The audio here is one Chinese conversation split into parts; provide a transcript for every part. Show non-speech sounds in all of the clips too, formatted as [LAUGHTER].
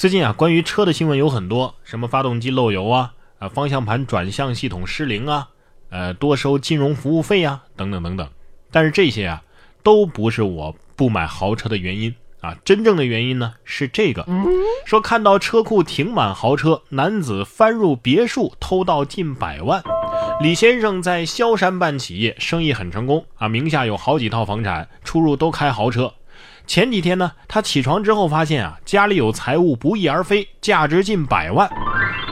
最近啊，关于车的新闻有很多，什么发动机漏油啊，啊，方向盘转向系统失灵啊，呃，多收金融服务费啊，等等等等。但是这些啊，都不是我不买豪车的原因啊。真正的原因呢是这个，说看到车库停满豪车，男子翻入别墅偷盗近百万。李先生在萧山办企业，生意很成功啊，名下有好几套房产，出入都开豪车。前几天呢，他起床之后发现啊，家里有财物不翼而飞，价值近百万。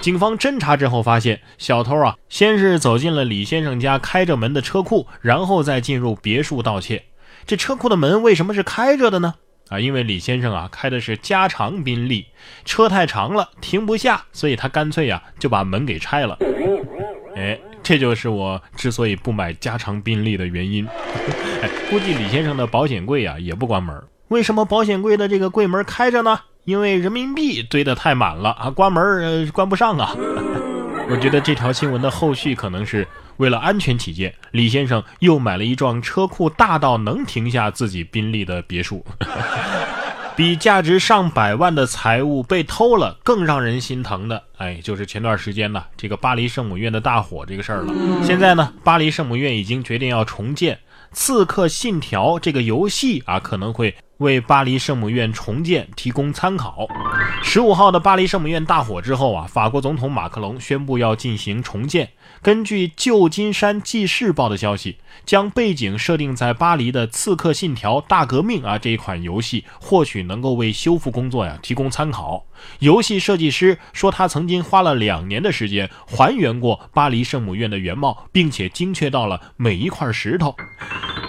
警方侦查之后发现，小偷啊，先是走进了李先生家开着门的车库，然后再进入别墅盗窃。这车库的门为什么是开着的呢？啊，因为李先生啊开的是加长宾利，车太长了停不下，所以他干脆呀就把门给拆了。哎，这就是我之所以不买加长宾利的原因。哎，估计李先生的保险柜啊也不关门。为什么保险柜的这个柜门开着呢？因为人民币堆得太满了啊，关门呃关不上啊。[LAUGHS] 我觉得这条新闻的后续可能是为了安全起见，李先生又买了一幢车库大到能停下自己宾利的别墅。[LAUGHS] 比价值上百万的财物被偷了更让人心疼的，哎，就是前段时间呢这个巴黎圣母院的大火这个事儿了。现在呢，巴黎圣母院已经决定要重建《刺客信条》这个游戏啊，可能会。为巴黎圣母院重建提供参考。十五号的巴黎圣母院大火之后啊，法国总统马克龙宣布要进行重建。根据《旧金山纪事报》的消息，将背景设定在巴黎的《刺客信条：大革命》啊这一款游戏，或许能够为修复工作呀提供参考。游戏设计师说，他曾经花了两年的时间还原过巴黎圣母院的原貌，并且精确到了每一块石头。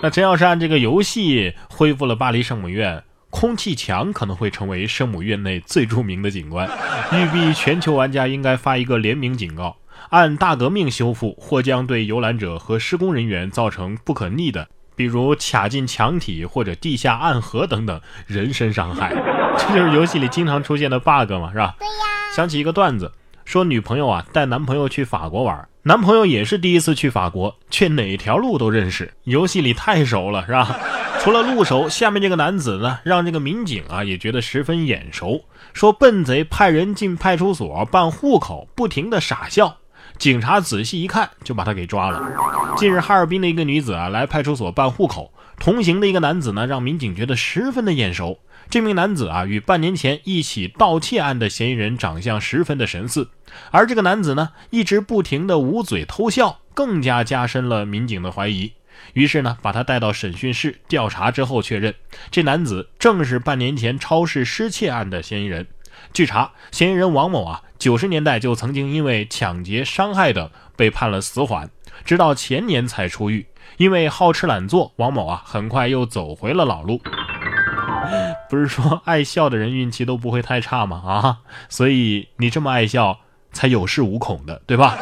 那真要是按这个游戏恢复了巴黎圣母院，空气墙可能会成为圣母院内最著名的景观。育碧全球玩家应该发一个联名警告：按大革命修复，或将对游览者和施工人员造成不可逆的，比如卡进墙体或者地下暗河等等人身伤害。[LAUGHS] 这就是游戏里经常出现的 bug 嘛，是吧？对呀。想起一个段子，说女朋友啊带男朋友去法国玩。男朋友也是第一次去法国，却哪条路都认识，游戏里太熟了，是吧？[LAUGHS] 除了路熟，下面这个男子呢，让这个民警啊也觉得十分眼熟。说笨贼派人进派出所办户口，不停的傻笑。警察仔细一看，就把他给抓了。近日，哈尔滨的一个女子啊来派出所办户口，同行的一个男子呢，让民警觉得十分的眼熟。这名男子啊，与半年前一起盗窃案的嫌疑人长相十分的神似，而这个男子呢，一直不停的捂嘴偷笑，更加加深了民警的怀疑。于是呢，把他带到审讯室调查之后，确认这男子正是半年前超市失窃案的嫌疑人。据查，嫌疑人王某啊，九十年代就曾经因为抢劫、伤害等被判了死缓，直到前年才出狱。因为好吃懒做，王某啊，很快又走回了老路。不是说爱笑的人运气都不会太差吗？啊，所以你这么爱笑，才有恃无恐的，对吧？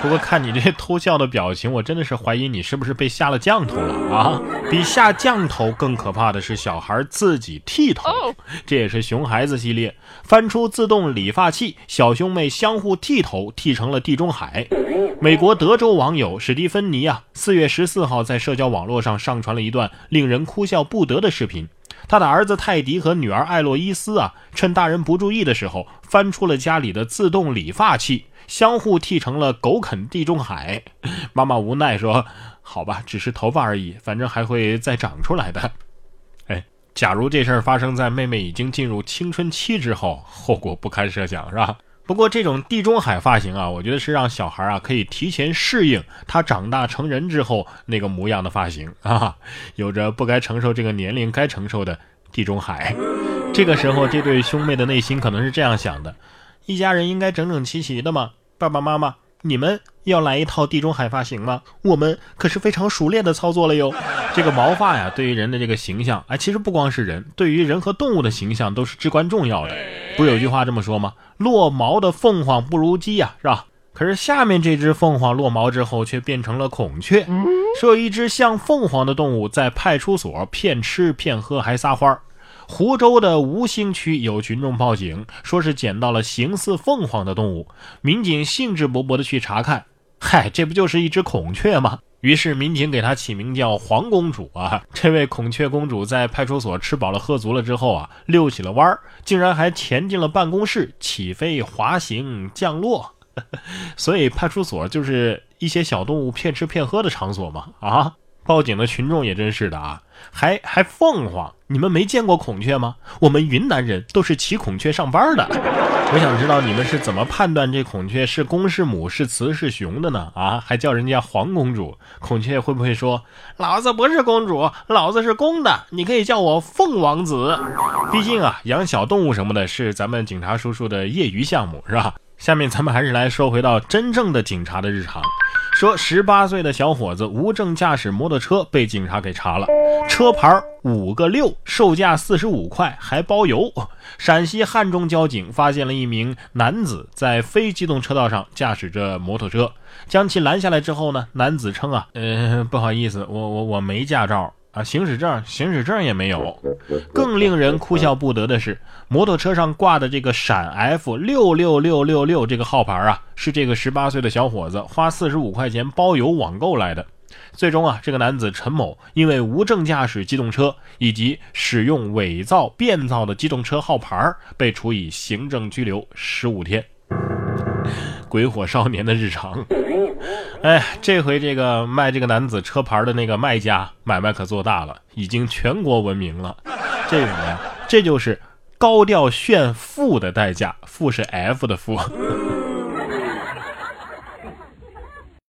不过看你这偷笑的表情，我真的是怀疑你是不是被下了降头了啊！比下降头更可怕的是小孩自己剃头，这也是熊孩子系列翻出自动理发器，小兄妹相互剃头，剃成了地中海。美国德州网友史蒂芬妮啊，四月十四号在社交网络上上传了一段令人哭笑不得的视频。他的儿子泰迪和女儿艾洛伊斯啊，趁大人不注意的时候，翻出了家里的自动理发器，相互剃成了狗啃地中海。[LAUGHS] 妈妈无奈说：“好吧，只是头发而已，反正还会再长出来的。[LAUGHS] ”哎，假如这事儿发生在妹妹已经进入青春期之后，后果不堪设想，是吧？不过这种地中海发型啊，我觉得是让小孩啊可以提前适应他长大成人之后那个模样的发型 [LAUGHS] 啊，有着不该承受这个年龄该承受的地中海。这个时候，这对兄妹的内心可能是这样想的：一家人应该整整齐齐的嘛，爸爸妈妈。你们要来一套地中海发型吗？我们可是非常熟练的操作了哟。这个毛发呀，对于人的这个形象，哎，其实不光是人，对于人和动物的形象都是至关重要的。不是有句话这么说吗？落毛的凤凰不如鸡呀，是吧？可是下面这只凤凰落毛之后，却变成了孔雀。说有一只像凤凰的动物在派出所骗吃骗喝还撒欢儿。湖州的吴兴区有群众报警，说是捡到了形似凤凰的动物。民警兴致勃勃地去查看，嗨，这不就是一只孔雀吗？于是民警给它起名叫黄公主啊。这位孔雀公主在派出所吃饱了喝足了之后啊，溜起了弯儿，竟然还潜进了办公室，起飞、滑行、降落。[LAUGHS] 所以派出所就是一些小动物骗吃骗喝的场所嘛啊！报警的群众也真是的啊，还还凤凰，你们没见过孔雀吗？我们云南人都是骑孔雀上班的。我想知道你们是怎么判断这孔雀是公是母是雌是雄的呢？啊，还叫人家黄公主，孔雀会不会说老子不是公主，老子是公的？你可以叫我凤王子。毕竟啊，养小动物什么的是咱们警察叔叔的业余项目，是吧？下面咱们还是来说回到真正的警察的日常。说十八岁的小伙子无证驾驶摩托车被警察给查了，车牌五个六，售价四十五块，还包邮。陕西汉中交警发现了一名男子在非机动车道上驾驶着摩托车，将其拦下来之后呢，男子称啊，呃，不好意思，我我我没驾照。啊，行驶证，行驶证也没有。更令人哭笑不得的是，摩托车上挂的这个陕 F 六六六六六这个号牌啊，是这个十八岁的小伙子花四十五块钱包邮网购来的。最终啊，这个男子陈某因为无证驾驶机动车以及使用伪造、变造的机动车号牌，被处以行政拘留十五天。鬼火少年的日常。[LAUGHS] 哎，这回这个卖这个男子车牌的那个卖家买卖可做大了，已经全国闻名了。这什么呀？这就是高调炫富的代价，富是 F 的富。